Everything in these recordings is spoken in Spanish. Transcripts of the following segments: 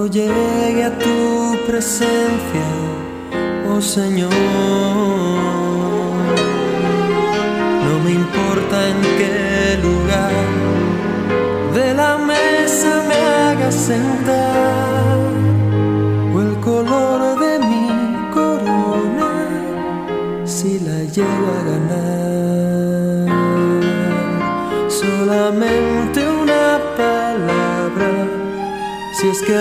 Cuando llegue a tu presencia, oh Señor, no me importa en qué lugar de la mesa me hagas sentar o el color de mi corona si la llego a ganar. Solamente una palabra, si es que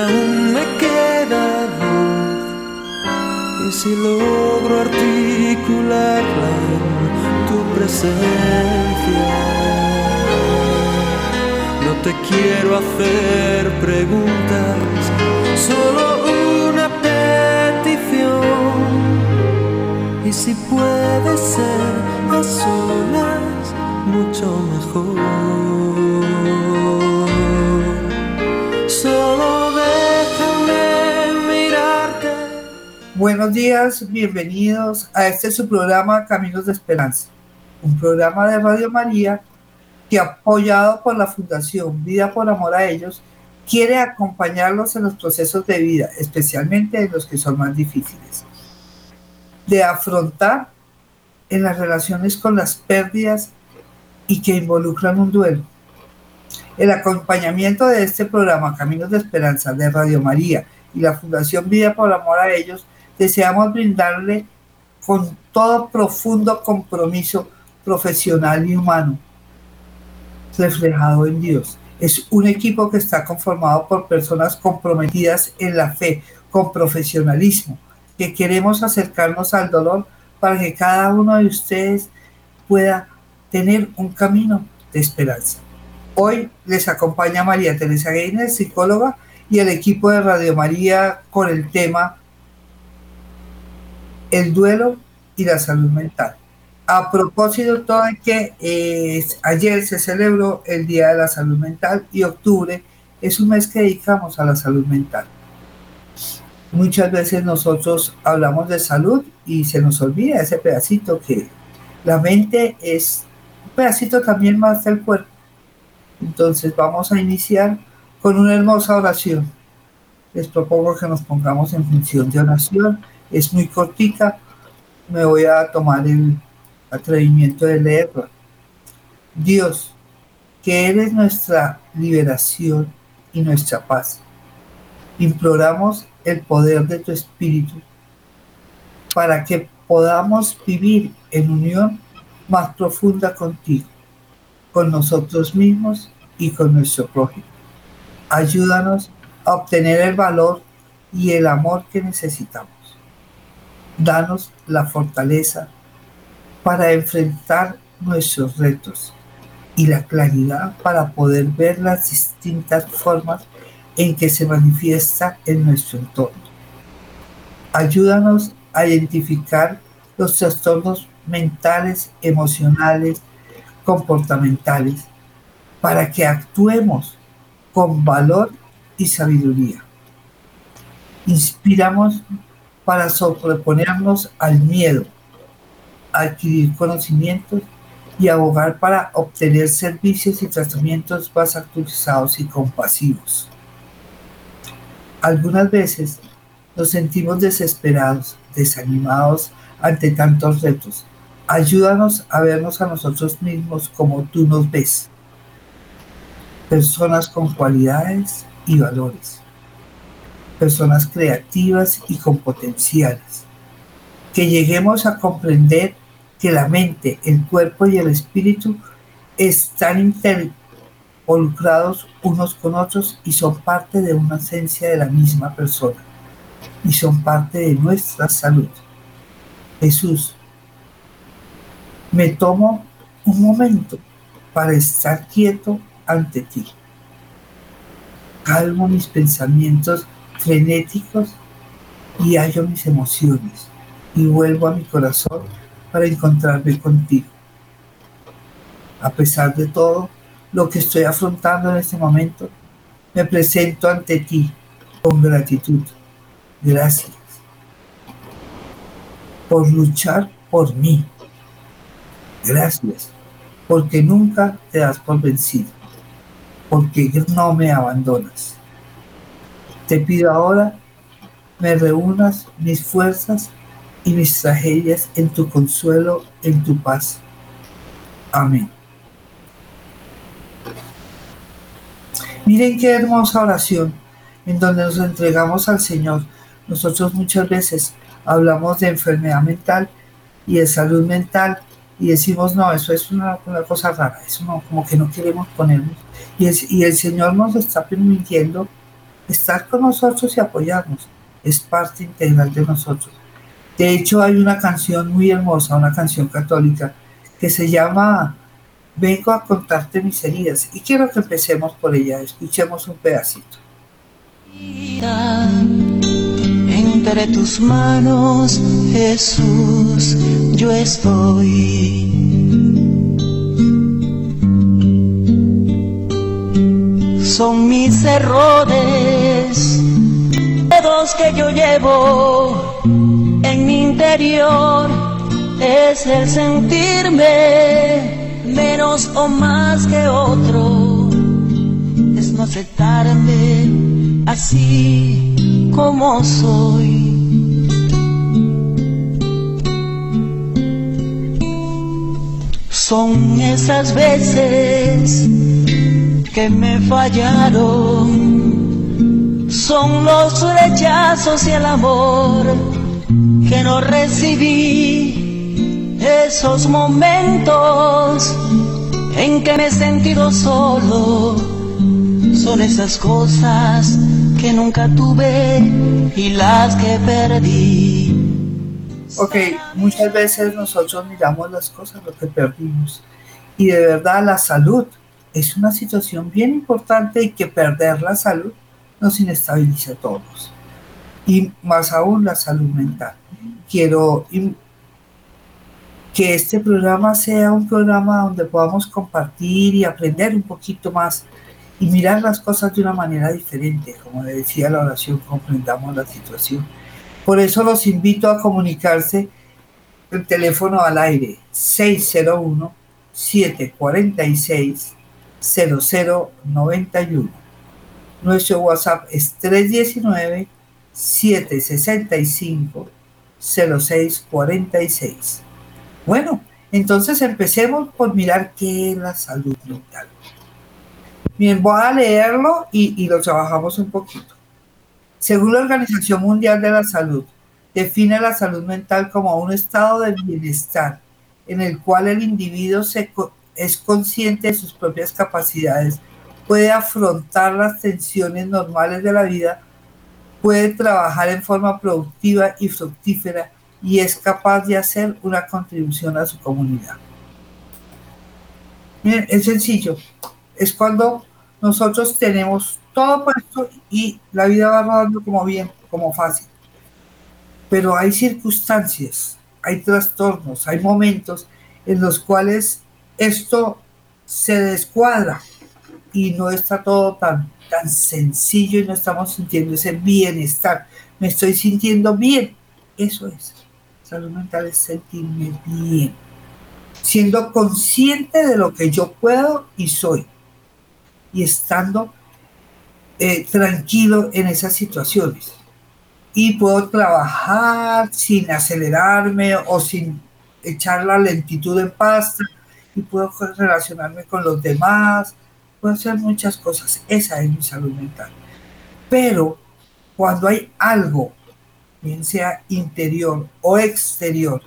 si logro articularla en tu presencia. No te quiero hacer preguntas, solo una petición. Y si puede ser a solas, mucho mejor. Buenos días, bienvenidos a este su programa Caminos de Esperanza, un programa de Radio María que apoyado por la Fundación Vida por Amor a Ellos, quiere acompañarlos en los procesos de vida, especialmente en los que son más difíciles, de afrontar en las relaciones con las pérdidas y que involucran un duelo. El acompañamiento de este programa Caminos de Esperanza de Radio María y la Fundación Vida por Amor a Ellos, deseamos brindarle con todo profundo compromiso profesional y humano reflejado en Dios. Es un equipo que está conformado por personas comprometidas en la fe, con profesionalismo, que queremos acercarnos al dolor para que cada uno de ustedes pueda tener un camino de esperanza. Hoy les acompaña María Teresa Gainer, psicóloga, y el equipo de Radio María con el tema El duelo y la salud mental. A propósito, todo es que eh, ayer se celebró el Día de la Salud Mental y octubre es un mes que dedicamos a la salud mental. Muchas veces nosotros hablamos de salud y se nos olvida ese pedacito que la mente es un pedacito también más del cuerpo. Entonces vamos a iniciar con una hermosa oración. Les propongo que nos pongamos en función de oración. Es muy cortica. Me voy a tomar el atrevimiento de leerla. Dios, que eres nuestra liberación y nuestra paz. Imploramos el poder de tu Espíritu para que podamos vivir en unión más profunda contigo, con nosotros mismos y con nuestro prójimo. Ayúdanos a obtener el valor y el amor que necesitamos. Danos la fortaleza para enfrentar nuestros retos y la claridad para poder ver las distintas formas en que se manifiesta en nuestro entorno. Ayúdanos a identificar los trastornos mentales, emocionales, comportamentales, para que actuemos con valor y sabiduría. Inspiramos para sobreponernos al miedo, adquirir conocimientos y abogar para obtener servicios y tratamientos más actualizados y compasivos. Algunas veces nos sentimos desesperados, desanimados ante tantos retos. Ayúdanos a vernos a nosotros mismos como tú nos ves. Personas con cualidades y valores. Personas creativas y con potenciales. Que lleguemos a comprender que la mente, el cuerpo y el espíritu están involucrados unos con otros y son parte de una esencia de la misma persona y son parte de nuestra salud. Jesús, me tomo un momento para estar quieto ante ti. Calmo mis pensamientos frenéticos y hallo mis emociones y vuelvo a mi corazón para encontrarme contigo. A pesar de todo lo que estoy afrontando en este momento, me presento ante ti con gratitud. Gracias por luchar por mí. Gracias porque nunca te das por vencido. porque no me abandonas. Te pido ahora me reúnas mis fuerzas y mis tragedias en tu consuelo, en tu paz. Amén. Miren qué hermosa oración en donde nos entregamos al Señor. Nosotros muchas veces hablamos de enfermedad mental y de salud mental y decimos, no, eso es una, cosa rara, eso no, como que no queremos ponernos. Y, y el Señor nos está permitiendo estar con nosotros y apoyarnos. Es parte integral de nosotros. De hecho, hay una canción muy hermosa, una canción católica, que se llama Vengo a contarte mis heridas. Y quiero que empecemos por ella. Escuchemos un pedacito. Entre tus manos, Jesús, yo estoy. Son mis errores, dedos que yo llevo en mi interior, es el sentirme menos o más que otro, es no aceptarme así como soy. Son esas veces que me fallaron, son los rechazos y el amor que no recibí, esos momentos en que me he sentido solo, son esas cosas que nunca tuve y las que perdí. Ok, muchas veces nosotros miramos las cosas, lo que perdimos. Y de verdad la salud es una situación bien importante y que perder la salud nos inestabiliza a todos. Y más aún la salud mental. Quiero que este programa sea un programa donde podamos compartir y aprender un poquito más y mirar las cosas de una manera diferente. Como le decía la oración, comprendamos la situación. Por eso los invito a comunicarse el teléfono al aire 601 746 0091. Nuestro WhatsApp es 319 765 0646. Bueno, entonces empecemos por mirar qué es la salud mental. Bien, voy a leerlo y, y lo trabajamos un poquito. Según la Organización Mundial de la Salud, define la salud mental como un estado de bienestar en el cual el individuo se, es consciente de sus propias capacidades, puede afrontar las tensiones normales de la vida, puede trabajar en forma productiva y fructífera y es capaz de hacer una contribución a su comunidad. Es sencillo. Es cuando nosotros tenemos todo puesto y la vida va rodando como bien, como fácil. Pero hay circunstancias, hay trastornos, hay momentos en los cuales esto se descuadra y no está todo tan, tan sencillo y no estamos sintiendo ese bienestar. Me estoy sintiendo bien. Eso es. Salud mental es sentirme bien. Siendo consciente de lo que yo puedo y soy y estando eh, tranquilo en esas situaciones. Y puedo trabajar sin acelerarme o sin echar la lentitud en pasta puedo relacionarme con los demás, puedo hacer muchas cosas. Esa es mi salud mental. Pero cuando hay algo, bien sea interior o exterior,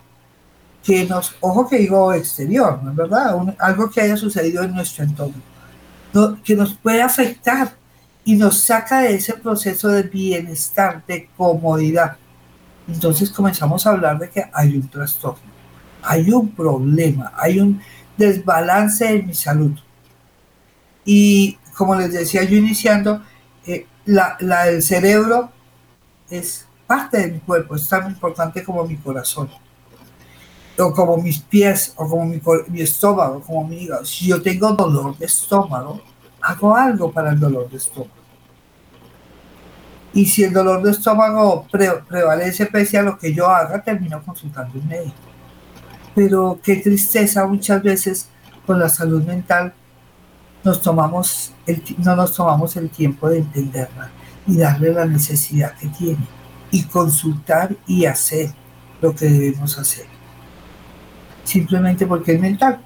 que nos, ojo que digo exterior, ¿no es verdad? algo que haya sucedido en nuestro entorno que nos puede afectar y nos saca de ese proceso de bienestar, de comodidad. Entonces comenzamos a hablar de que hay un trastorno, hay un problema, hay un desbalance en mi salud. Y como les decía yo iniciando, eh, la, la del cerebro es parte de mi cuerpo, es tan importante como mi corazón o como mis pies, o como mi, estómago, como mi hígado. Si yo tengo dolor de estómago, hago algo para el dolor de estómago. Y si el dolor de estómago prevalece pese a lo que yo haga, termino consultando un médico. Pero qué tristeza muchas veces con la salud mental nos tomamos no nos tomamos el tiempo de entenderla y darle la necesidad que tiene y consultar y hacer lo que debemos hacer. Simplemente porque es mental,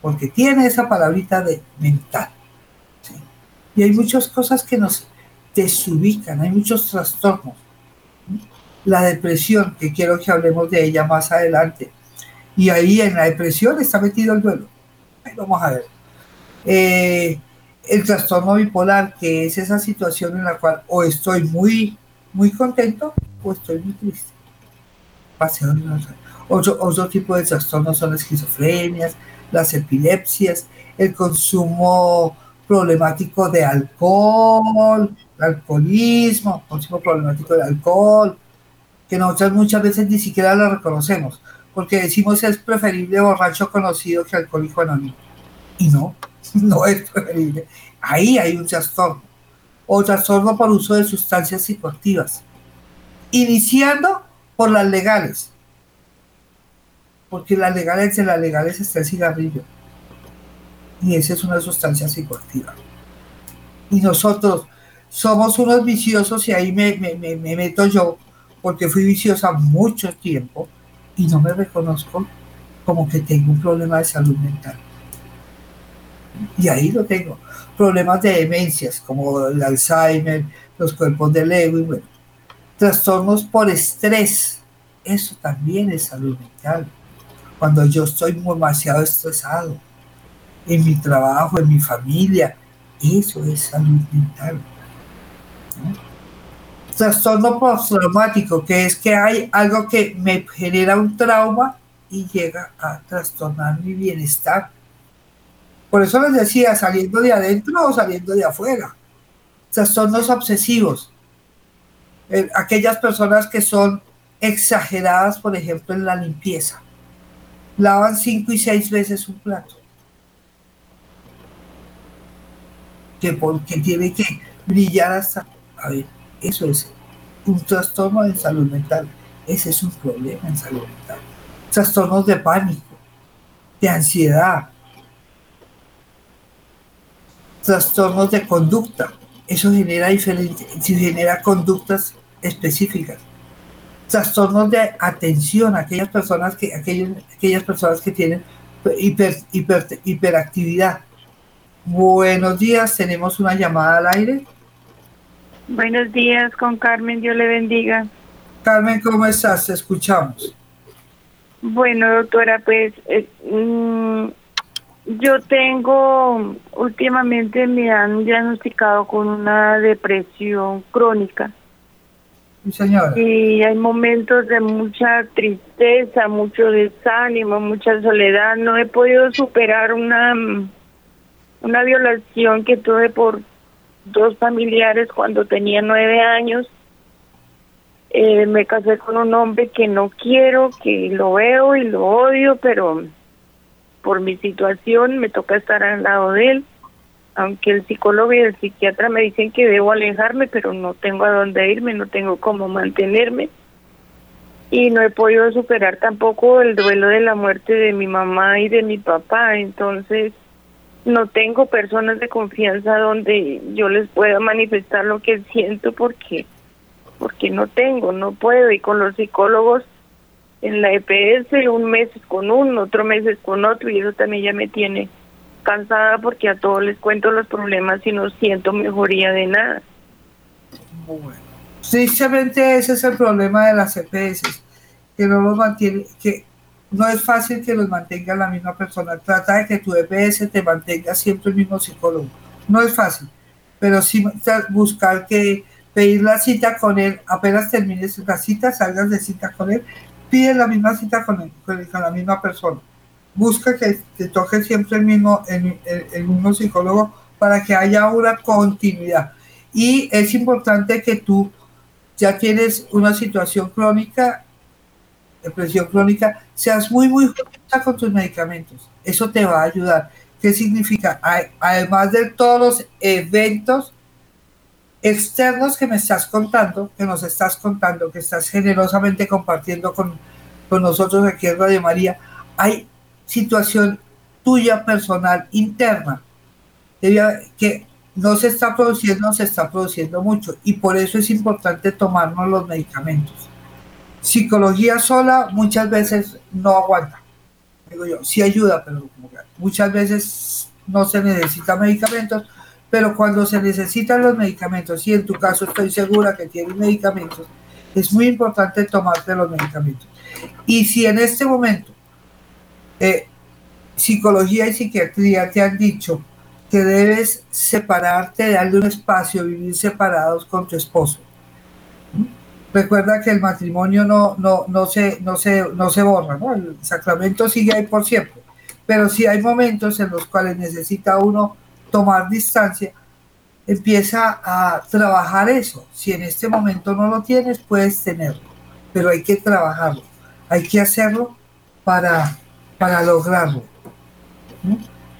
porque tiene esa palabrita de mental. Y hay muchas cosas que nos desubican, hay muchos trastornos. La depresión, que quiero que hablemos de ella más adelante. Y ahí en la depresión está metido el duelo. vamos a ver. Eh, el trastorno bipolar, que es esa situación en la cual o estoy muy, muy contento o estoy muy triste. Otro, otro tipo de trastornos son las esquizofrenias, las epilepsias, el consumo problemático de alcohol, alcoholismo, consumo problemático de alcohol, que nosotros muchas veces ni siquiera lo reconocemos, porque decimos es preferible borracho conocido que alcohólico anónimo. Y no, no es preferible. Ahí hay un trastorno. O trastorno por uso de sustancias psicoactivas. Iniciando por las legales. Porque las legales, de las legales está el cigarrillo. Y esa es una sustancia psicoactiva. Y nosotros somos unos viciosos y ahí me, me meto yo, porque fui viciosa mucho tiempo y no me reconozco como que tengo un problema de salud mental. Y ahí lo tengo. Problemas de demencias como el Alzheimer, los cuerpos de Lewis, bueno. Trastornos por estrés. Eso también es salud mental. Cuando yo estoy demasiado estresado en mi trabajo, en mi familia, eso es salud mental. Trastorno postraumático, que es que hay algo que me genera un trauma y llega a trastornar mi bienestar por eso les decía, saliendo de adentro o saliendo de afuera. Trastornos obsesivos. Eh, aquellas personas que son exageradas, por ejemplo, en la limpieza. Lavan cinco y seis veces un plato. Que porque tiene que brillar hasta... A ver, eso es un trastorno de salud mental. Ese es un problema en salud mental. Trastornos de pánico, de ansiedad, trastornos de conducta. Eso genera, diferentes, genera conductas específicas. Trastornos de atención, aquellas personas que, aquellas personas que tienen hiper, hiperactividad. Buenos días, tenemos una llamada al aire. Buenos días, con Carmen, Dios le bendiga. Carmen, ¿cómo estás? Te escuchamos. Bueno, doctora, pues eh, mm, yo tengo, últimamente me han diagnosticado con una depresión crónica. señora. Y hay momentos de mucha tristeza, mucho desánimo, mucha soledad. No he podido superar una, una violación que tuve por dos familiares cuando tenía nueve años. Eh, me casé con un hombre que no quiero, que lo veo y lo odio, pero por mi situación me toca estar al lado de él, aunque el psicólogo y el psiquiatra me dicen que debo alejarme, pero no tengo a dónde irme, no tengo cómo mantenerme. Y no he podido superar tampoco el duelo de la muerte de mi mamá y de mi papá, entonces no tengo personas de confianza donde yo les pueda manifestar lo que siento porque porque no tengo, no puedo y con los psicólogos en la EPS, un mes con uno, otro mes con otro, y eso también ya me tiene cansada porque a todos les cuento los problemas y no siento mejoría de nada. Bueno, precisamente ese es el problema de las EPS, que no los mantiene, que no es fácil que los mantenga la misma persona. Trata de que tu EPS te mantenga siempre el mismo psicólogo. No es fácil, pero sí buscar que pedir la cita con él, apenas termines la cita, salgas de cita con él pide la misma cita con, con, la misma persona. Busca que te toque siempre el mismo, el, el, mismo psicólogo para que haya una continuidad. Y es importante que tú ya tienes una situación crónica, depresión crónica, seas muy, muy justa con tus medicamentos. Eso te va a ayudar. ¿Qué significa? Además de todos los eventos externos que me estás contando, que nos estás contando, que estás generosamente compartiendo con, con nosotros aquí en Radio María, hay situación tuya personal interna que no se está produciendo, se está produciendo mucho y por eso es importante tomarnos los medicamentos. Psicología sola muchas veces no aguanta. Digo yo, sí ayuda, pero muchas veces no se necesitan medicamentos, pero cuando se necesitan los medicamentos, y en tu caso estoy segura que tienes medicamentos, es muy importante tomarte los medicamentos. Y si en este momento eh, psicología y psiquiatría te han dicho que debes separarte, darle un espacio, vivir separados con tu esposo. Recuerda que el matrimonio no, no, no, se, no, se, no se borra, ¿no? el sacramento sigue ahí por siempre, pero si hay momentos en los cuales necesita uno tomar distancia, empieza a trabajar eso. Si en este momento no lo tienes, puedes tenerlo, pero hay que trabajarlo, hay que hacerlo para, para lograrlo.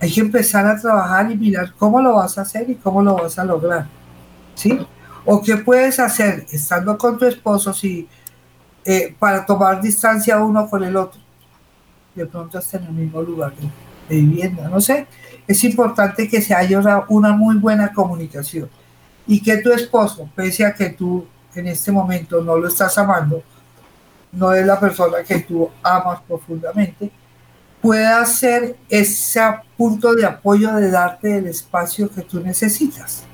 Hay que empezar a trabajar y mirar cómo lo vas a hacer y cómo lo vas a lograr. ¿Sí? O qué puedes hacer estando con tu esposo si, eh, para tomar distancia uno con el otro. De pronto hasta en el mismo lugar de, vivienda, no sé. Es importante que se haya una muy buena comunicación y que tu esposo, pese a que tú en este momento no lo estás amando, no es la persona que tú amas profundamente, pueda ser ese punto de apoyo de darte el espacio que tú necesitas.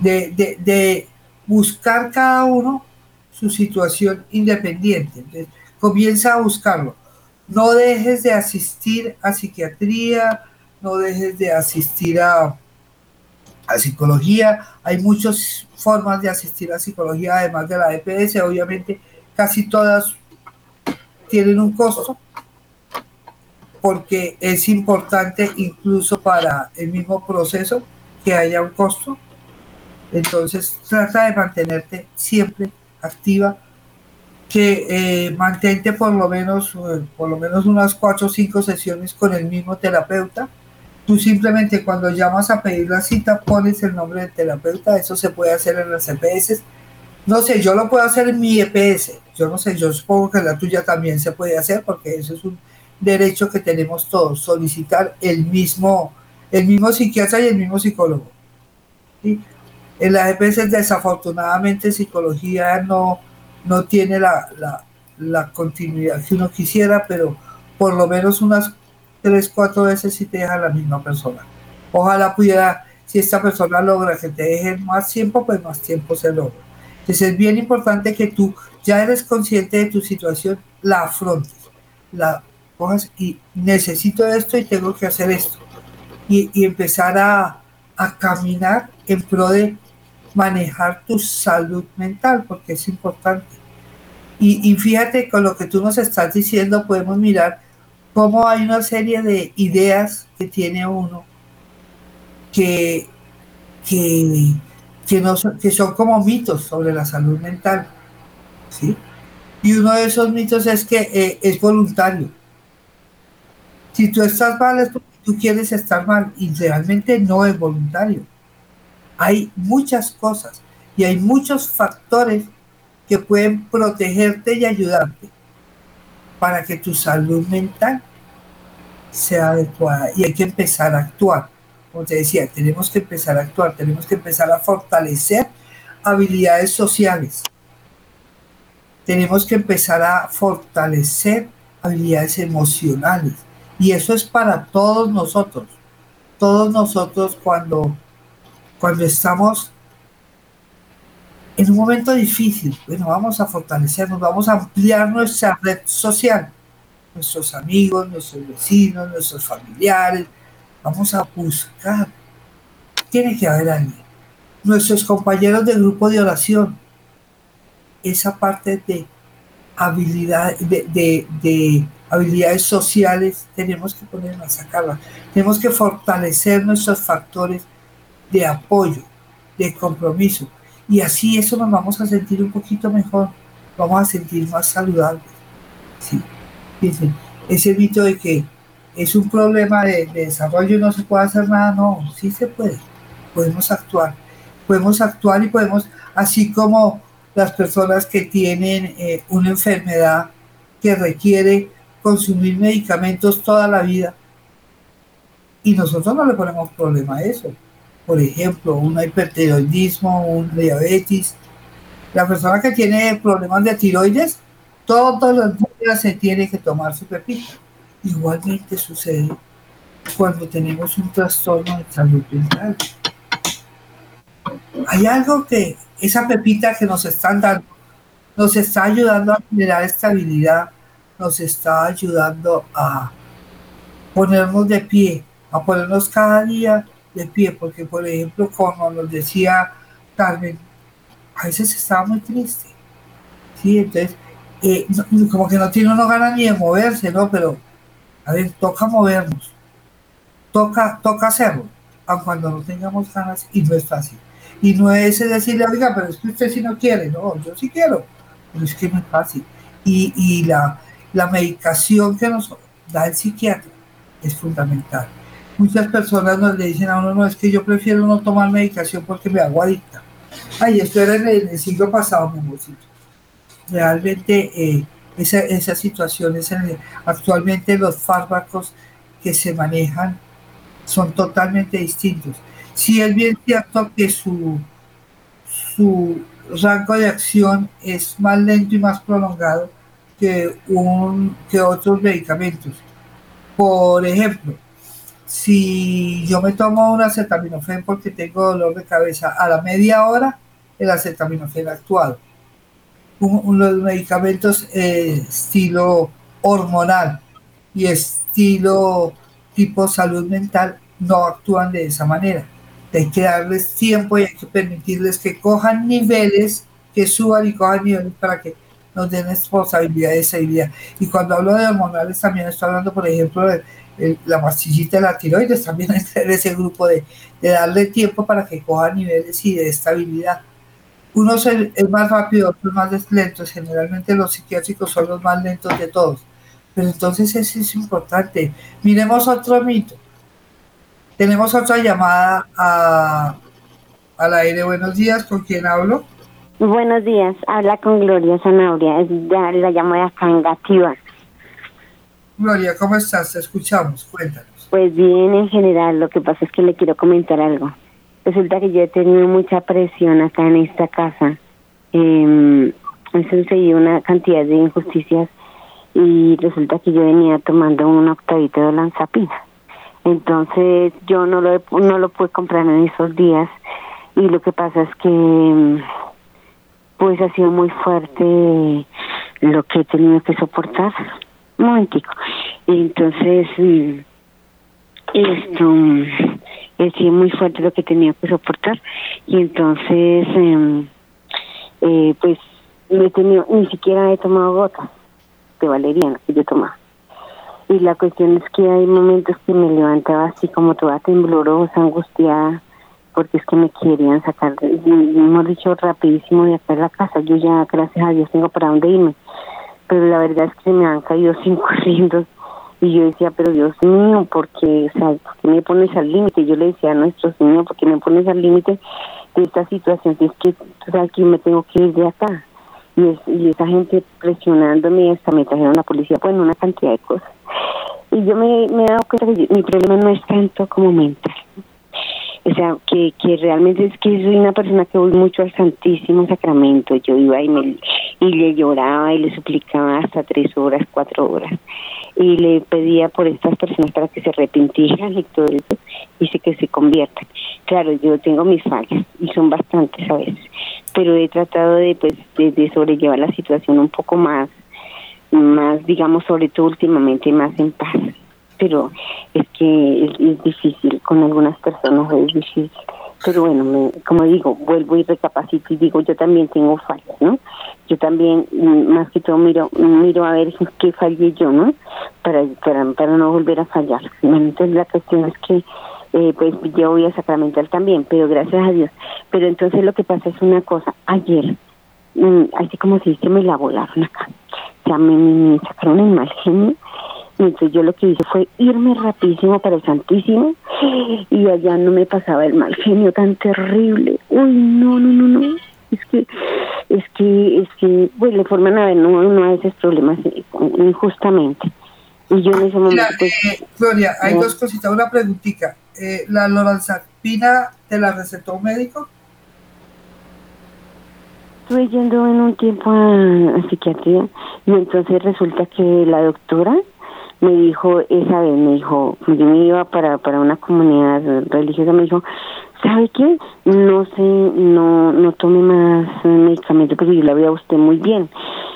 De, buscar cada uno su situación independiente. comienza a buscarlo. No dejes de asistir a psiquiatría, no dejes de asistir a, a psicología. Hay muchas formas de asistir a psicología, además de la EPS. Obviamente, casi todas tienen un costo porque es importante incluso para el mismo proceso que haya un costo. Entonces trata de mantenerte siempre activa, que eh, mantente por lo menos por lo menos unas cuatro o cinco sesiones con el mismo terapeuta. Tú simplemente cuando llamas a pedir la cita pones el nombre del terapeuta, eso se puede hacer en las EPS. No sé, yo lo puedo hacer en mi EPS, yo no sé, yo supongo que la tuya también se puede hacer porque eso es un derecho que tenemos todos, solicitar el mismo, el mismo psiquiatra y el mismo psicólogo. En las EPS desafortunadamente psicología no, no tiene la, la, continuidad que uno quisiera, pero por lo menos unas tres, cuatro veces si te deja la misma persona. Ojalá pudiera, si esta persona logra que te deje más tiempo, pues más tiempo se logra. Entonces es bien importante que tú ya eres consciente de tu situación, la afrontes, la y necesito esto y tengo que hacer esto. Y, empezar a, caminar en pro de manejar tu salud mental, porque es importante. Y, y, fíjate, con lo que tú nos estás diciendo, podemos mirar cómo hay una serie de ideas que tiene uno que, que, que, no son, que son como mitos sobre la salud mental. ¿sí? Y uno de esos mitos es que eh, es voluntario. Si tú estás mal es porque tú quieres estar mal y realmente no es voluntario. Hay muchas cosas y hay muchos factores que pueden protegerte y ayudarte para que tu salud mental sea adecuada y hay que empezar a actuar. Como te decía, tenemos que empezar a actuar, tenemos que empezar a fortalecer habilidades sociales. Tenemos que empezar a fortalecer habilidades emocionales y eso es para todos nosotros. Todos nosotros cuando, cuando estamos en un momento difícil, bueno, vamos a fortalecernos, vamos a ampliar nuestra red social, nuestros amigos, nuestros vecinos, nuestros familiares, vamos a buscar. Tiene que haber alguien. Nuestros compañeros del grupo de oración, esa parte de habilidad, de, de habilidades sociales, tenemos que ponernos a sacarlas. Tenemos que fortalecer nuestros factores de apoyo, de compromiso. Y así eso nos vamos a sentir un poquito mejor, vamos a sentir más saludables. ¿sí? ese mito de que es un problema de, desarrollo y no se puede hacer nada, no, sí se puede. Podemos actuar, podemos actuar y podemos, así como las personas que tienen eh, una enfermedad que requiere consumir medicamentos toda la vida. y nosotros no le ponemos problema a eso. Por ejemplo, un hipertiroidismo, un diabetes. La persona que tiene problemas de tiroides, todos los días se tiene que tomar su pepita. Igualmente sucede cuando tenemos un trastorno de salud mental. Hay algo que esa pepita que nos están dando nos está ayudando a generar estabilidad, nos está ayudando a ponernos de pie, a ponernos cada día de pie, porque por ejemplo, como nos decía Carmen, a veces estaba muy triste, ¿sí? Entonces, eh, como que no tiene uno ganas ni de moverse, ¿no? Pero, a ver, toca movernos, toca, toca hacerlo, aun cuando no tengamos ganas, y no es fácil. Y no es decirle, oiga, pero es que usted sí no quiere, no, yo sí quiero, pero es que no es fácil. Y, y la, la medicación que nos da el psiquiatra es fundamental. Muchas personas nos le dicen a uno, no, es que yo prefiero no tomar medicación porque me hago adicta. Ay, esto era en el, siglo pasado, mi amorcito. Realmente eh, esa, esas situaciones, actualmente los fármacos que se manejan son totalmente distintos. Sí es bien cierto que su, su rango de acción es más lento y más prolongado que, un, que otros medicamentos. Por ejemplo, si yo me tomo un acetaminofén porque tengo dolor de cabeza, a la media hora el acetaminofén ha actuado. los medicamentos eh, estilo hormonal y estilo tipo salud mental no actúan de esa manera. Hay que darles tiempo y hay que permitirles que cojan niveles, que suban y cojan niveles para que nos den responsabilidad de esa idea. Y cuando hablo de hormonales también estoy hablando, por ejemplo, de la pastillita de la tiroides, también en ese grupo de, darle tiempo para que coja niveles y de estabilidad. Unos es más rápido, otros más lentos. Generalmente los psiquiátricos son los más lentos de todos. Pero entonces eso es importante. Miremos otro mito. Tenemos otra llamada a, al aire. Buenos días, ¿con quién hablo? Buenos días, habla con Gloria Zanauria, la llamo de Gloria, ¿cómo estás? Te escuchamos, cuéntanos. Pues bien, en general, lo que pasa es que le quiero comentar algo. Resulta que yo he tenido mucha presión acá en esta casa. Eh, han sucedido una cantidad de injusticias y resulta que yo venía tomando un octavito de lanzapina. Entonces yo no lo, no lo pude comprar en esos días y lo que pasa es que pues ha sido muy fuerte lo que he tenido que soportar momentico. Entonces, mm, esto es muy fuerte lo que tenía que soportar y entonces, em, eh, pues, no he tenido, ni siquiera he tomado gotas de valeriana que yo tomaba. Y la cuestión es que hay momentos que me levantaba así como toda temblorosa, angustiada, porque es que me querían sacar, hemos dicho, rapidísimo de acá de la casa. Yo ya, gracias a Dios, tengo para dónde irme pero la verdad es que se me han caído cinco rindos y yo decía, pero Dios mío, porque, o sea, ¿por qué me pones al límite? Yo le decía a nuestro Señor, ¿por qué me pones al límite de esta situación? Si es que, tú sabes que me tengo que ir de acá. Y, es, y esa gente presionándome, hasta me trajeron la policía, bueno, una cantidad de cosas. Y yo me, me he dado cuenta que mi problema no es tanto como mental. O sea, que, que realmente es que soy una persona que voy mucho al Santísimo Sacramento. Yo iba y, me, y le lloraba y le suplicaba hasta tres horas, cuatro horas. Y le pedía por estas personas para que se arrepintieran y todo eso y que se conviertan. Claro, yo tengo mis fallas y son bastantes a veces, pero he tratado de, pues, de, sobrellevar la situación un poco más, más, digamos, sobre todo últimamente, más en paz pero es que es, difícil, con algunas personas es difícil. Pero bueno, como digo, vuelvo y recapacito y digo, yo también tengo fallas, ¿no? Yo también, mm, más que todo, miro miro a ver qué fallé yo, ¿no? Para, para, para no volver a fallar. entonces la cuestión es que, eh, pues yo voy a Sacramental también, pero gracias a Dios. Pero entonces lo que pasa es una cosa, ayer, mm, así como dice, me la volaron acá. O sea, me, me sacaron el mal genio entonces yo lo que hice fue irme rapidísimo para el Santísimo y allá no me pasaba el mal genio tan terrible. Uy, no, no, no, no. Es que, es que, es que, bueno, le forman a ver, no, no a esos problemas eh, injustamente. Y yo en ese momento, pues, eh, Gloria, hay no. dos cositas. Una preguntita. Eh, ¿La lorazepina te la recetó un médico? estuve yendo en un tiempo a, a psiquiatría y entonces resulta que la doctora me dijo esa vez, me dijo, yo me iba para, para una comunidad religiosa, me dijo, ¿sabe qué? No sé, no, no tome más medicamentos porque yo la veo a usted muy bien.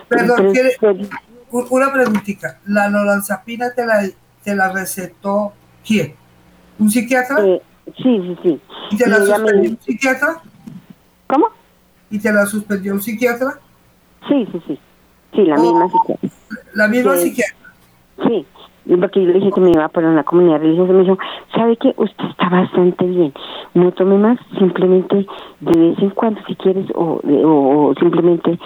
Perdón, Pero- ¿quiere- pero- u- una preguntita. ¿La lorazepina te la, te la recetó quién? ¿Un psiquiatra? eh, sí, sí, sí. ¿Y te y la me- suspendió un psiquiatra? ¿Cómo? ¿Y te la suspendió un psiquiatra? Sí, sí, sí. Sí, la misma psiquiatra. La misma Sí. psiquiatra. Sí, porque yo le dije que me iba para una comunidad religiosa, me dijo, ¿sabe qué? Usted está bastante bien, no tome más, simplemente de vez en cuando si quieres, o, o, o simplemente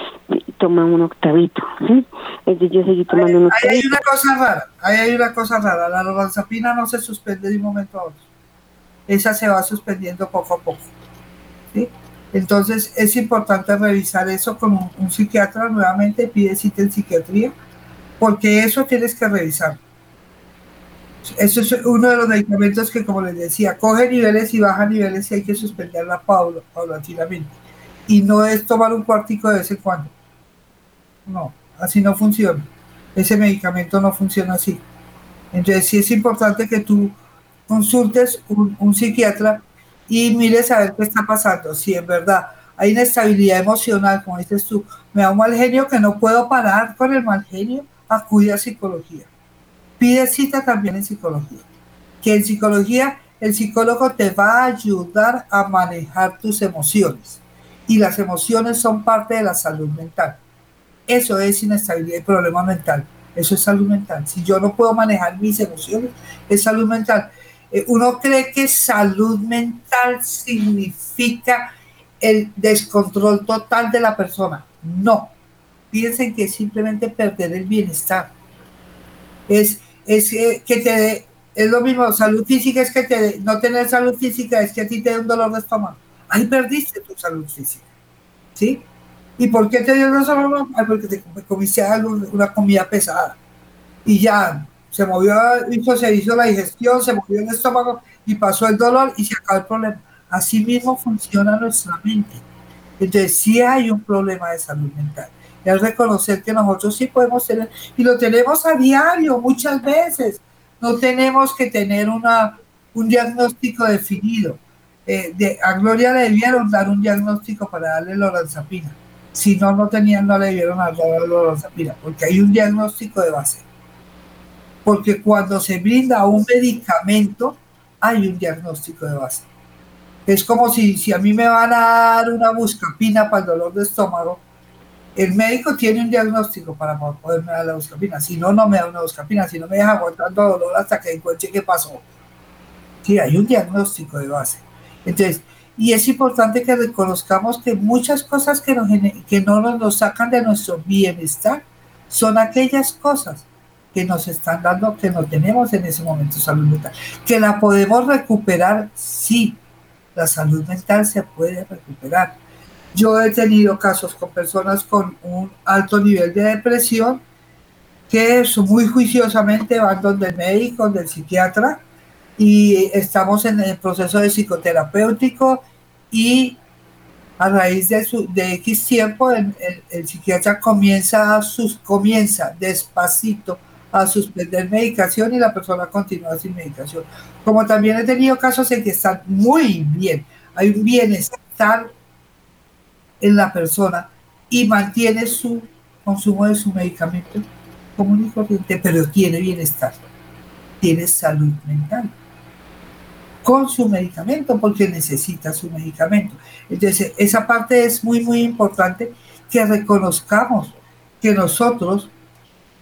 toma un octavito, ¿sí? Entonces yo seguí tomando un Ahí hay octavito. una cosa rara. Ahí hay una cosa rara. La lorazepina no se suspende de un momento a otro. Esa se va suspendiendo poco a poco. ¿sí? Entonces es importante revisar eso con un, un psiquiatra nuevamente, pide cita en psiquiatría, porque eso tienes que revisar. Eso es uno de los medicamentos que, como les decía, coge niveles y baja niveles y hay que suspenderla paulatinamente. Y no es tomar un cuartico de vez en cuando. No, así no funciona. Ese medicamento no funciona así. Entonces sí es importante que tú consultes un, un psiquiatra y mires a ver qué está pasando. Si en verdad hay inestabilidad emocional, como dices tú, me da un mal genio que no puedo parar con el mal genio, acude a psicología. Pide cita también en psicología. Que en psicología el psicólogo te va a ayudar a manejar tus emociones. Y las emociones son parte de la salud mental. Eso es inestabilidad y problema mental. Eso es salud mental. Si yo no puedo manejar mis emociones, es salud mental. Eh, uno cree que salud mental significa el descontrol total de la persona. No. Piensen que es simplemente perder el bienestar. Es, es que te es lo mismo, salud física es que te no tener salud física es que a ti te dé un dolor de estómago. Ahí perdiste tu salud física. ¿Sí? ¿Y por qué te dio el dolor de estómago? Porque te com- comiste algo, una comida pesada. Y ya se movió, hizo, se hizo la digestión, se movió el estómago y pasó el dolor y se acabó el problema. Así mismo funciona nuestra mente. Entonces sí hay un problema de salud mental. Reconocer que nosotros sí podemos tener, y lo tenemos a diario muchas veces, no tenemos que tener una, un diagnóstico definido. Eh, de, a Gloria le debieron dar un diagnóstico para darle lorazepina. Si no, no tenían, no le debieron dar lorazepina, porque hay un diagnóstico de base. Porque cuando se brinda un medicamento, hay un diagnóstico de base. Es como si, si a mí me van a dar una buscapina para el dolor de estómago, el médico tiene un diagnóstico para poderme dar la buscapina. Si no, no me da una buscapina. Si no, me deja aguantando dolor hasta que encuentre qué pasó. Sí, hay un diagnóstico de base. Entonces, y es importante que reconozcamos que muchas cosas que, nos, que no nos, nos sacan de nuestro bienestar son aquellas cosas que nos están dando, que no tenemos en ese momento salud mental. Que la podemos recuperar, sí, la salud mental se puede recuperar. Yo he tenido casos con personas con un alto nivel de depresión que muy juiciosamente van donde el médico, donde el psiquiatra y estamos en el proceso de psicoterapéutico y a raíz de, su, de X tiempo el, el, psiquiatra comienza, sus, comienza despacito a suspender medicación y la persona continúa sin medicación. Como también he tenido casos en que están muy bien, hay un bienestar en la persona y mantiene su consumo de su medicamento común y corriente, pero tiene bienestar, tiene salud mental con su medicamento porque necesita su medicamento. Entonces, esa parte es muy, muy importante que reconozcamos que nosotros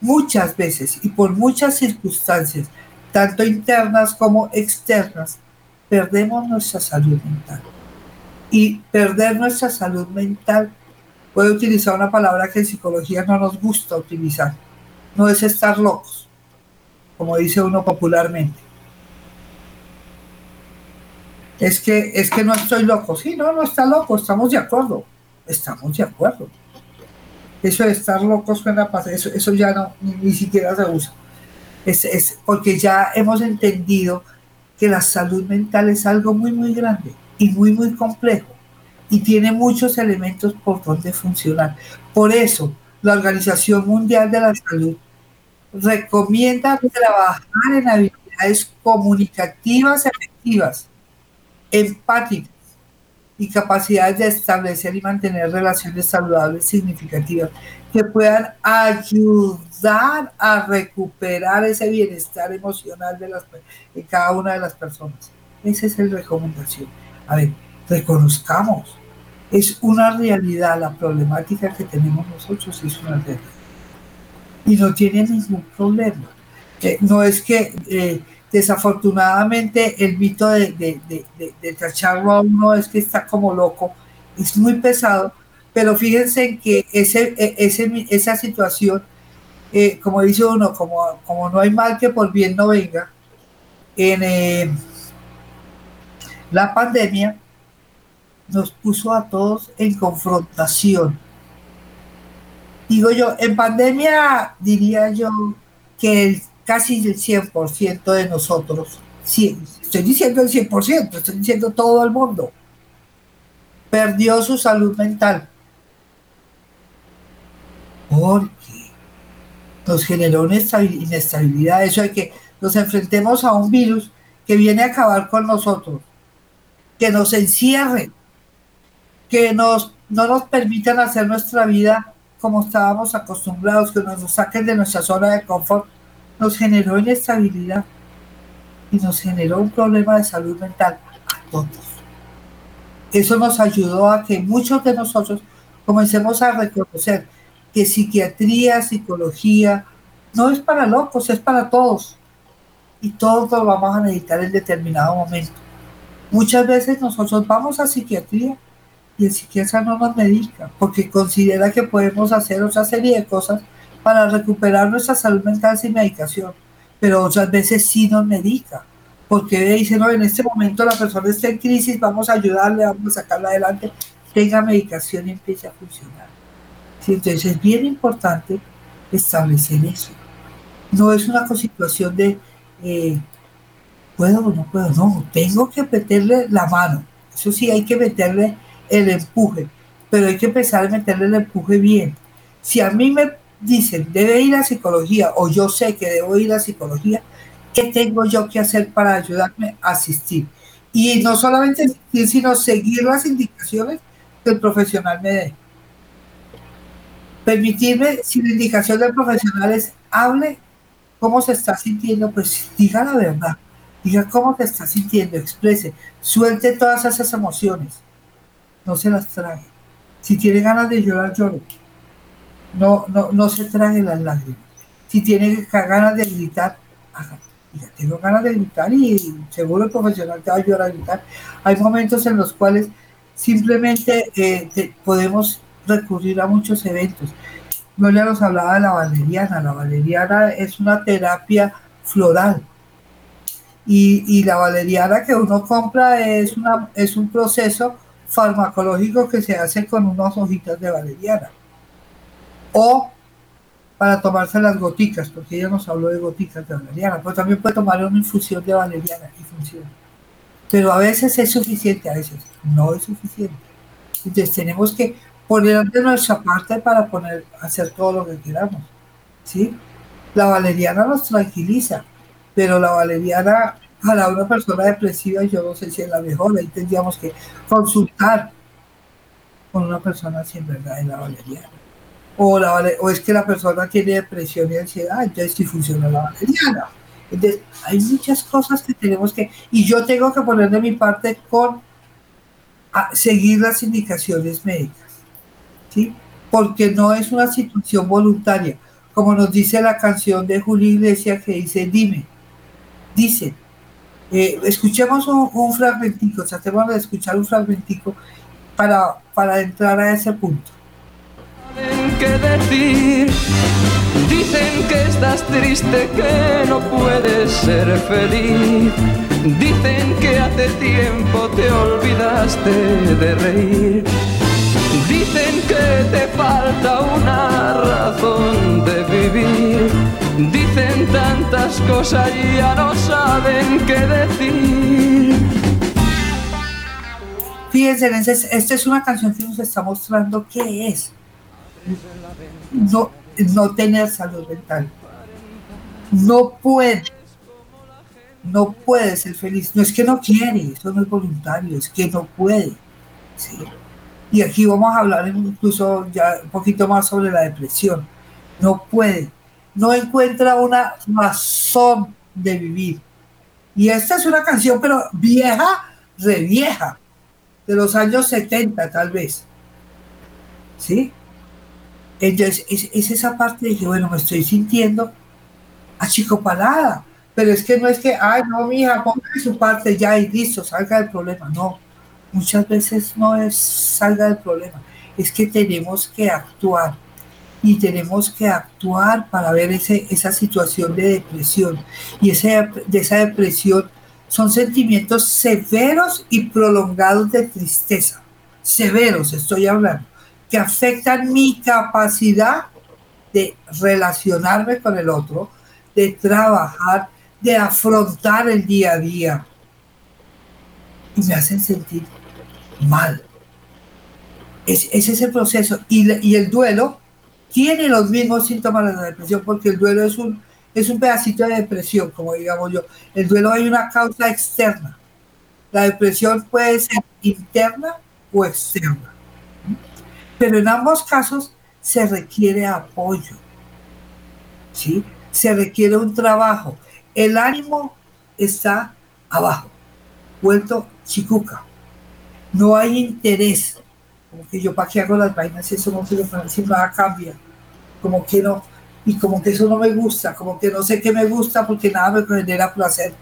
muchas veces y por muchas circunstancias, tanto internas como externas, perdemos nuestra salud mental. Y perder nuestra salud mental, puede utilizar una palabra que en psicología no nos gusta utilizar, no es estar locos, como dice uno popularmente. Es que, es que no estoy loco. Sí, no, no está loco, estamos de acuerdo. Estamos de acuerdo. Eso de estar loco suena a eso, eso ya no, ni, ni siquiera se usa. Es, es porque ya hemos entendido que la salud mental es algo muy, muy grande y muy, muy complejo y tiene muchos elementos por donde funcionar. Por eso, la Organización Mundial de la Salud recomienda trabajar en habilidades comunicativas efectivas, empáticas y capacidades de establecer y mantener relaciones saludables significativas que puedan ayudar a recuperar ese bienestar emocional de, las, de cada una de las personas. Esa es la recomendación. A ver, reconozcamos, es una realidad la problemática que tenemos nosotros, es una realidad. Y no tiene ningún problema. Eh, no es que eh, desafortunadamente el mito de, de, de, de, tacharlo a uno es que está como loco, es muy pesado, pero fíjense que ese, e, ese, esa situación, eh, como dice uno, como, como no hay mal que por bien no venga, en la pandemia nos puso a todos en confrontación. Digo yo, en pandemia diría yo que el, casi el 100% de nosotros, sí, estoy diciendo el 100%, estoy diciendo todo el mundo, perdió su salud mental. Porque nos generó una inestabilidad, eso de que nos enfrentemos a un virus que viene a acabar con nosotros, que nos encierre, que nos, no nos permitan hacer nuestra vida como estábamos acostumbrados, que nos saquen de nuestra zona de confort, nos generó inestabilidad y nos generó un problema de salud mental a todos. Eso nos ayudó a que muchos de nosotros comencemos a reconocer que psiquiatría, psicología, no es para locos, es para todos. Y todos lo vamos a necesitar en determinado momento. Muchas veces nosotros vamos a psiquiatría y el psiquiatra no nos medica porque considera que podemos hacer otra serie de cosas para recuperar nuestra salud mental sin medicación, pero otras veces sí nos medica porque dice, no, en este momento la persona está en crisis, vamos a ayudarle, vamos a sacarla adelante, tenga medicación y empiece a funcionar. entonces es bien importante establecer eso. No es una situación de, eh, puedo o no puedo, no, tengo que meterle la mano. Eso sí, hay que meterle el empuje, pero hay que empezar a meterle el empuje bien. Si a mí me dicen, debe ir a psicología, o yo sé que debo ir a psicología, ¿qué tengo yo que hacer para ayudarme a asistir? Y no solamente asistir, sino seguir las indicaciones que el profesional me dé. Permitirme, si la indicación del profesional es hable cómo se está sintiendo, pues diga la verdad, diga cómo se está sintiendo, exprese, suelte todas esas emociones no se las trague. Si tiene ganas de llorar, llore. No, no, no se trague las lágrimas. Si tiene ganas de gritar. Ya tengo ganas de gritar y seguro el profesional te va a ayudar a gritar. Hay momentos en los cuales simplemente eh, podemos recurrir a muchos eventos. No le nos hablaba de la valeriana. La valeriana es una terapia floral. Y, la valeriana que uno compra es, una, es un proceso farmacológico que se hace con unas hojitas de valeriana. O para tomarse las goticas, porque ella nos habló de goticas de valeriana, pero también puede tomar una infusión de valeriana y funciona. Pero a veces es suficiente, a veces no es suficiente. Entonces tenemos que poner de nuestra parte para poner, hacer todo lo que queramos. ¿sí? La valeriana nos tranquiliza, pero la valeriana para una persona depresiva yo no sé si es la mejor, ahí tendríamos que consultar con una persona si en verdad es la valeriana. O, la, o es que la persona tiene depresión y ansiedad, entonces sí funciona la valeriana. Entonces, hay muchas cosas que tenemos que, y yo tengo que poner de mi parte con seguir las indicaciones médicas, ¿sí? Porque no es una situación voluntaria, como nos dice la canción de Julio Iglesias que dice, dime, dice, eh, escuchemos un, un, fragmentico, tratemos de escuchar un fragmentico para, para entrar a ese punto. ¿Qué decir? Dicen que estás triste, que no puedes ser feliz. Dicen que hace tiempo te olvidaste de reír. Dicen que te falta una razón de vivir. Dicen tantas cosas y ya no saben qué decir. Fíjense, esta es una canción que nos está mostrando qué es no, no tener salud mental. No puede, no puede ser feliz. No es que no quiere, eso no es voluntario, es que no puede. Y aquí vamos a hablar incluso ya un poquito más sobre la depresión. No puede, no encuentra una razón de vivir. Y esta es una canción, pero vieja, revieja, de los años 70 tal vez. ¿Sí? Entonces, es, esa parte de que, bueno, me estoy sintiendo achicopalada, pero es que no es que, ay, no, mija, ponga su parte ya y listo, salga del problema. No, muchas veces no es salga del problema, es que tenemos que actuar y tenemos que actuar para ver ese, esa situación de depresión. Y ese, de esa depresión son sentimientos severos y prolongados de tristeza. Severos, estoy hablando que afectan mi capacidad de relacionarme con el otro, de trabajar, de afrontar el día a día. Y me hacen sentir mal. Es, ese es el proceso. Y, el duelo tiene los mismos síntomas de la depresión, porque el duelo es un, es un pedacito de depresión, como digamos yo. El duelo hay una causa externa. La depresión puede ser interna o externa. Pero en ambos casos se requiere apoyo, ¿sí? Se requiere un trabajo. El ánimo está abajo, vuelto chicuca. No hay interés. Como que yo para qué hago las vainas, eso no quiero si nada cambia. Como que no, y como que eso no me gusta, como que no sé qué me gusta porque nada me genera placer,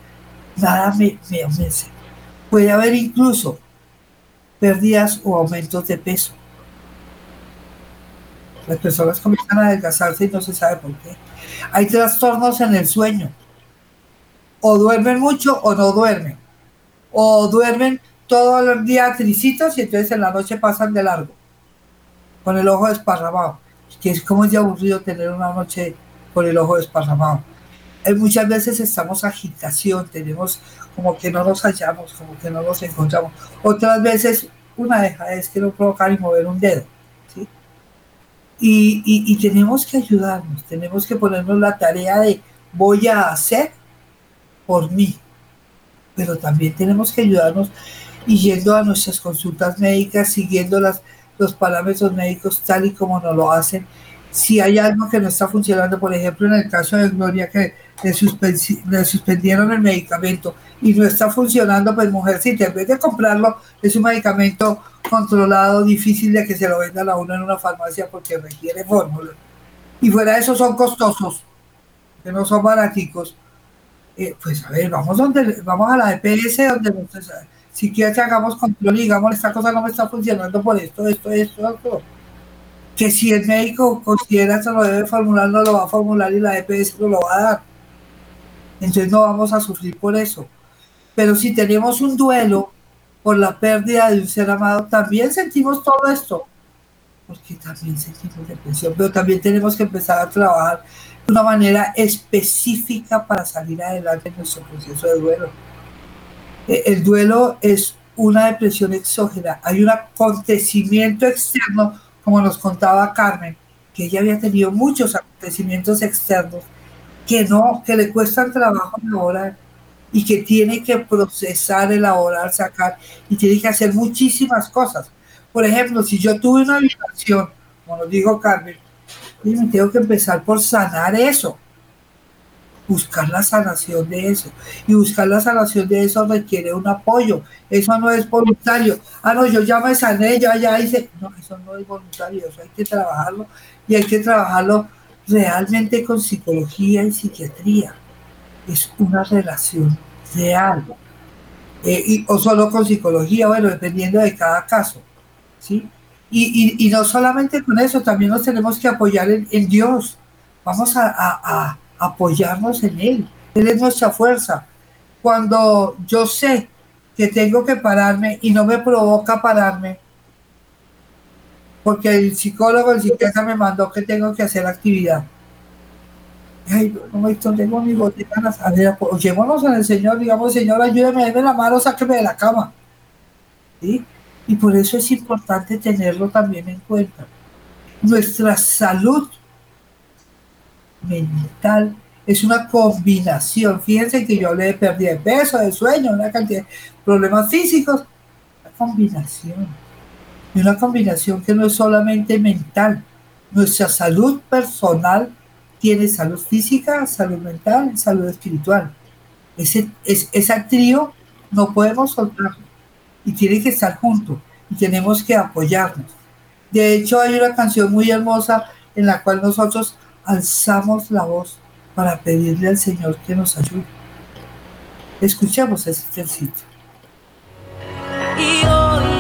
nada me, me, me Puede haber incluso pérdidas o aumentos de peso las personas comienzan a adelgazarse y no se sabe por qué. Hay trastornos en el sueño. O duermen mucho o no duermen. O duermen todo el día tricitos y entonces en la noche pasan de largo. Con el ojo desparramado. Que es como es de aburrido tener una noche con el ojo desparramado. Hay muchas veces estamos agitación, tenemos como que no nos hallamos, como que no nos encontramos. Otras veces una deja es que no provocar y mover un dedo y, tenemos que ayudarnos, tenemos que ponernos la tarea de voy a hacer por mí, pero también tenemos que ayudarnos y yendo a nuestras consultas médicas, siguiendo las, los parámetros médicos tal y como nos lo hacen. Si hay algo que no está funcionando, por ejemplo, en el caso de Gloria, que le, suspendieron el medicamento y no está funcionando, pues mujercita, en vez de comprarlo, es un medicamento controlado, difícil de que se lo vendan a uno en una farmacia porque requiere fórmula. Y fuera de eso son costosos, que no son baraticos. Eh, pues a ver, vamos, donde, vamos a la EPS, donde si quieres hagamos control y digamos, esta cosa no me está funcionando por esto, esto, esto, esto. Que si el médico considera que lo debe formular, no lo va a formular y la EPS no lo va a dar. Entonces no vamos a sufrir por eso. Pero si tenemos un duelo por la pérdida de un ser amado, también sentimos todo esto, porque también sentimos depresión, pero también tenemos que empezar a trabajar de una manera específica para salir adelante en nuestro proceso de duelo. Eh, el duelo es una depresión exógena, hay un acontecimiento externo, como nos contaba Carmen, que ella había tenido muchos acontecimientos externos que no, que le cuestan trabajo ahora y que tiene que procesar, elaborar, sacar y tiene que hacer muchísimas cosas. Por ejemplo, si yo tuve una violación, como nos dijo Carmen, me tengo que empezar por sanar eso, buscar la sanación de eso. Y buscar la sanación de eso requiere un apoyo. Eso no es voluntario. Ah, no, yo ya me sané, ya, ya hice. No, eso no es voluntario, eso hay que trabajarlo y hay que trabajarlo realmente con psicología y psiquiatría es una relación real. Eh, y, o solo con psicología, bueno, dependiendo de cada caso. ¿sí? Y, y, no solamente con eso, también nos tenemos que apoyar en, Dios. Vamos a, apoyarnos en Él. Él es nuestra fuerza. Cuando yo sé que tengo que pararme y no me provoca pararme, porque el psicólogo, el psiquiatra me mandó que tengo que hacer actividad. Ay, no, no tengo ni ganas. A ver, pues, llevémonos en el Señor, digamos, Señor, ayúdame, déme la mano, sáqueme de la cama. ¿Sí? Y por eso es importante tenerlo también en cuenta. Nuestra salud mental es una combinación. Fíjense que yo hablé de pérdida de peso, de sueño, una cantidad de problemas físicos. Una combinación. Y una combinación que no es solamente mental. Nuestra salud personal tiene salud física, salud mental salud espiritual. Ese, es, esa trío no podemos soltar y tiene que estar juntos y tenemos que apoyarnos. De hecho, hay una canción muy hermosa en la cual nosotros alzamos la voz para pedirle al Señor que nos ayude. Escuchemos ese ejercicio. Y hoy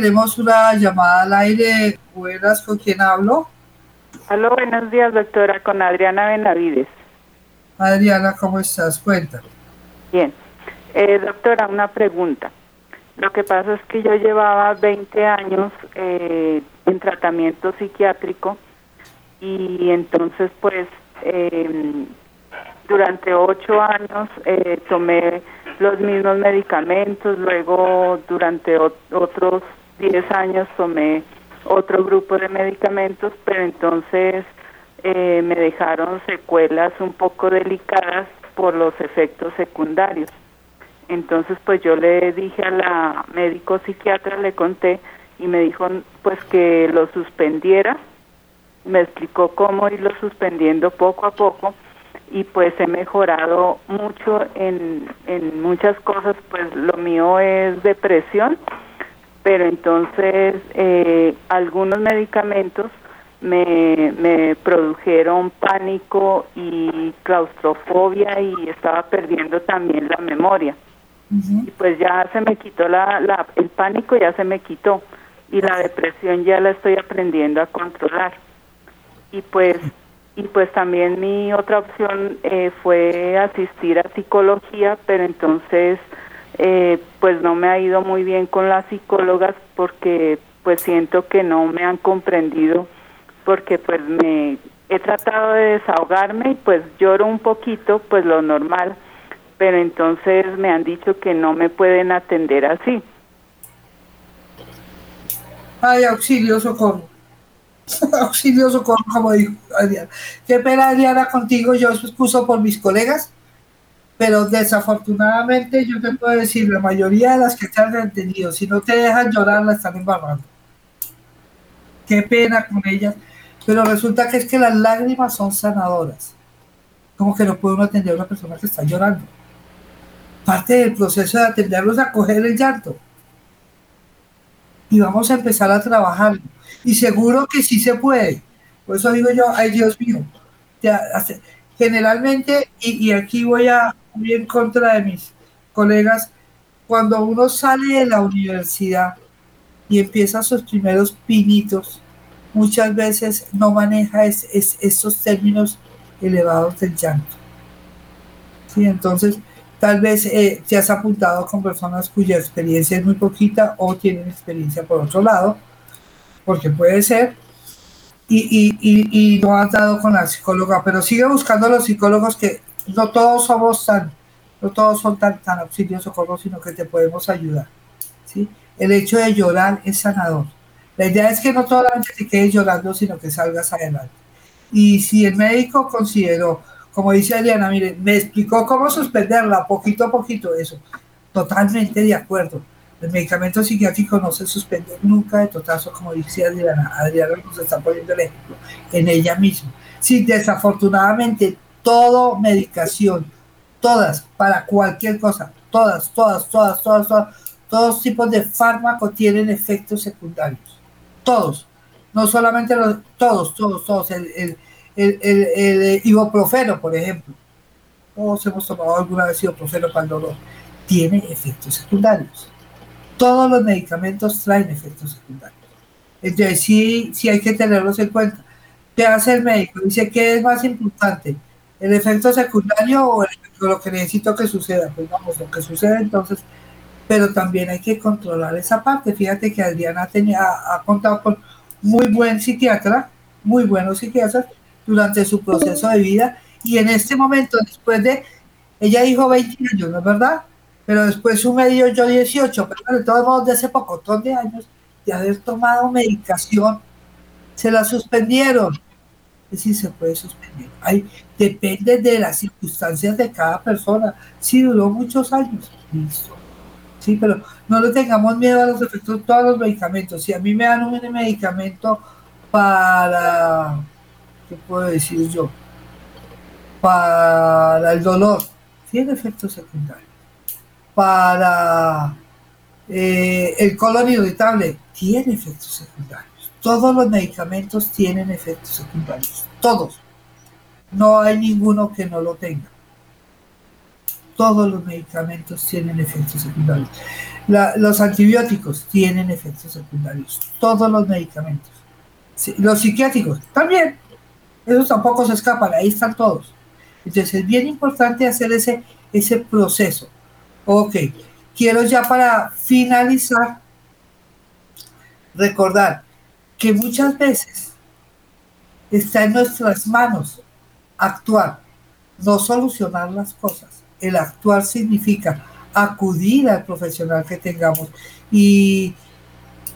tenemos una llamada al aire. Buenas, ¿con quién hablo? Aló, buenos días, doctora, con Adriana Benavides. Adriana, ¿cómo estás? Cuenta. Bien. Eh, doctora, una pregunta. Lo que pasa es que yo llevaba 20 años eh, en tratamiento psiquiátrico y entonces, pues, eh, durante ocho años eh, tomé los mismos medicamentos, luego durante ot- otros 10 años tomé otro grupo de medicamentos, pero entonces eh, me dejaron secuelas un poco delicadas por los efectos secundarios. Entonces, pues yo le dije a la médico psiquiatra, le conté y me dijo pues que lo suspendiera. Me explicó cómo irlo suspendiendo poco a poco y pues he mejorado mucho en, en muchas cosas, pues lo mío es depresión, pero entonces eh, algunos medicamentos me, me produjeron pánico y claustrofobia y estaba perdiendo también la memoria. Y pues ya se me quitó la, la, el pánico, ya se me quitó y la depresión ya la estoy aprendiendo a controlar. Y pues y pues también mi otra opción eh, fue asistir a psicología, pero entonces eh, pues no me ha ido muy bien con las psicólogas porque pues siento que no me han comprendido porque pues me he tratado de desahogarme y pues lloro un poquito, pues lo normal, pero entonces me han dicho que no me pueden atender así. Ay, auxilio, socorro. auxilio, socorro, como dijo Adriana. Qué pena, Adriana, contigo. Yo excuso por mis colegas, pero desafortunadamente yo te puedo decir, la mayoría de las que te han entendido, si no te dejan llorar, la están embarrando. Qué pena con ellas. Pero resulta que es que las lágrimas son sanadoras. Como que no puede uno atender a una persona que está llorando. Parte del proceso de atenderlos a coger el llanto y vamos a empezar a trabajar. Y seguro que sí se puede. Por eso digo yo, ay Dios mío. Generalmente, y aquí voy a ir en contra de mis colegas, cuando uno sale de la universidad y empieza sus primeros pinitos, muchas veces no maneja es, es- estos términos elevados del llanto. Sí, entonces, tal vez eh, te has apuntado con personas cuya experiencia es muy poquita o tienen experiencia por otro lado, porque puede ser, y, y, y, y no has dado con la psicóloga, pero sigue buscando a los psicólogos que no todos somos tan, no todos son tan, tan auxilio socorro, sino que te podemos ayudar. ¿sí? El hecho de llorar es sanador. La idea es que no solamente te quedes llorando, sino que salgas adelante. Y si el médico consideró como dice Adriana, mire, me explicó cómo suspenderla poquito a poquito, eso. Totalmente de acuerdo. El medicamento psiquiátrico no se suspende nunca de totazo, como dice Adriana. Adriana nos está poniendo el ejemplo en ella misma. Si desafortunadamente todo medicación, todas, para cualquier cosa, todas, todas, todas, todas, todos tipos de fármaco tienen efectos secundarios. Todos. No solamente los, todos, todos, todos. El, el, el, el, el ibuprofeno, por ejemplo. Todos hemos tomado alguna vez ibuprofeno para el dolor. Tiene efectos secundarios. Todos los medicamentos traen efectos secundarios. Entonces, sí, sí hay que tenerlos en cuenta. ¿Qué hace el médico? Dice, ¿qué es más importante? ¿El efecto secundario o, el- lo que necesito que suceda? Pues vamos, lo que sucede entonces, pero también hay que controlar esa parte. Fíjate que Adriana tenía, ha contado con muy buen psiquiatra, muy buenos psiquiatras durante su proceso de vida y en este momento, después de, ella dijo 20 años, ¿no es verdad? Pero después su medio yo 18, pero de todos modos de ese pocotón de años de haber tomado medicación, se la suspendieron. Decir, se puede suspender. Hay, depende de las circunstancias de cada persona. Sí, duró muchos años. Listo. Sí, pero no le tengamos miedo a los efectos de todos los medicamentos. Si a mí me dan un medicamento para, ¿qué puedo decir yo? Para el dolor, tiene efectos secundarios. Para eh, el colon irritable, tiene efectos secundarios. Todos los medicamentos tienen efectos secundarios. Todos. No hay ninguno que no lo tenga. Todos los medicamentos tienen efectos secundarios. Los antibióticos tienen efectos secundarios. Todos los medicamentos. Los psiquiátricos también. Esos tampoco se escapan. Ahí están todos. Entonces es bien importante hacer ese, ese proceso. Ok. Quiero ya para finalizar recordar que muchas veces está en nuestras manos actuar, no solucionar las cosas. El actuar significa acudir al profesional que tengamos y,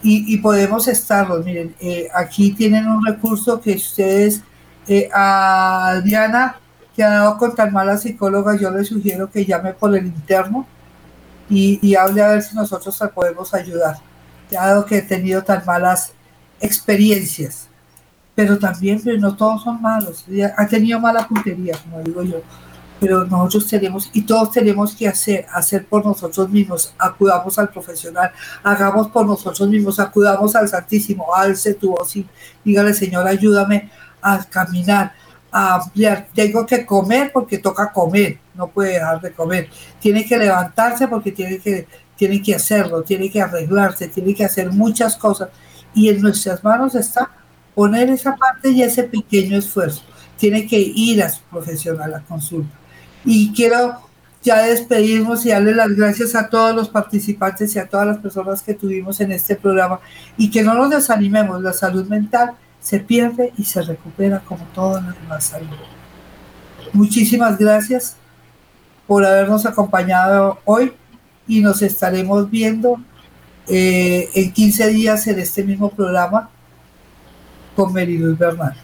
y, podemos estarlos. Miren, eh, aquí tienen un recurso que ustedes, eh, a Diana, que ha dado con tan mala psicóloga, yo le sugiero que llame por el interno y, y hable a ver si nosotros la podemos ayudar, dado que he tenido tan malas experiencias. Pero también pues, no todos son malos, ha tenido mala puntería, como digo yo, pero nosotros tenemos, y todos tenemos que hacer, hacer por nosotros mismos, acudamos al profesional, hagamos por nosotros mismos, acudamos al Santísimo, alce tu voz y dígale, Señor, ayúdame a caminar, a ampliar, tengo que comer porque toca comer, no puede dejar de comer, tiene que levantarse porque tiene que, tiene que hacerlo, tiene que arreglarse, tiene que hacer muchas cosas, y en nuestras manos está poner esa parte y ese pequeño esfuerzo. Tiene que ir a su profesional a consulta. Y quiero ya despedirnos y darle las gracias a todos los participantes y a todas las personas que tuvimos en este programa y que no nos desanimemos. La salud mental se pierde y se recupera como toda la demás salud. Muchísimas gracias por habernos acompañado hoy y nos estaremos viendo eh, en 15 días en este mismo programa con Meriluis Bernal.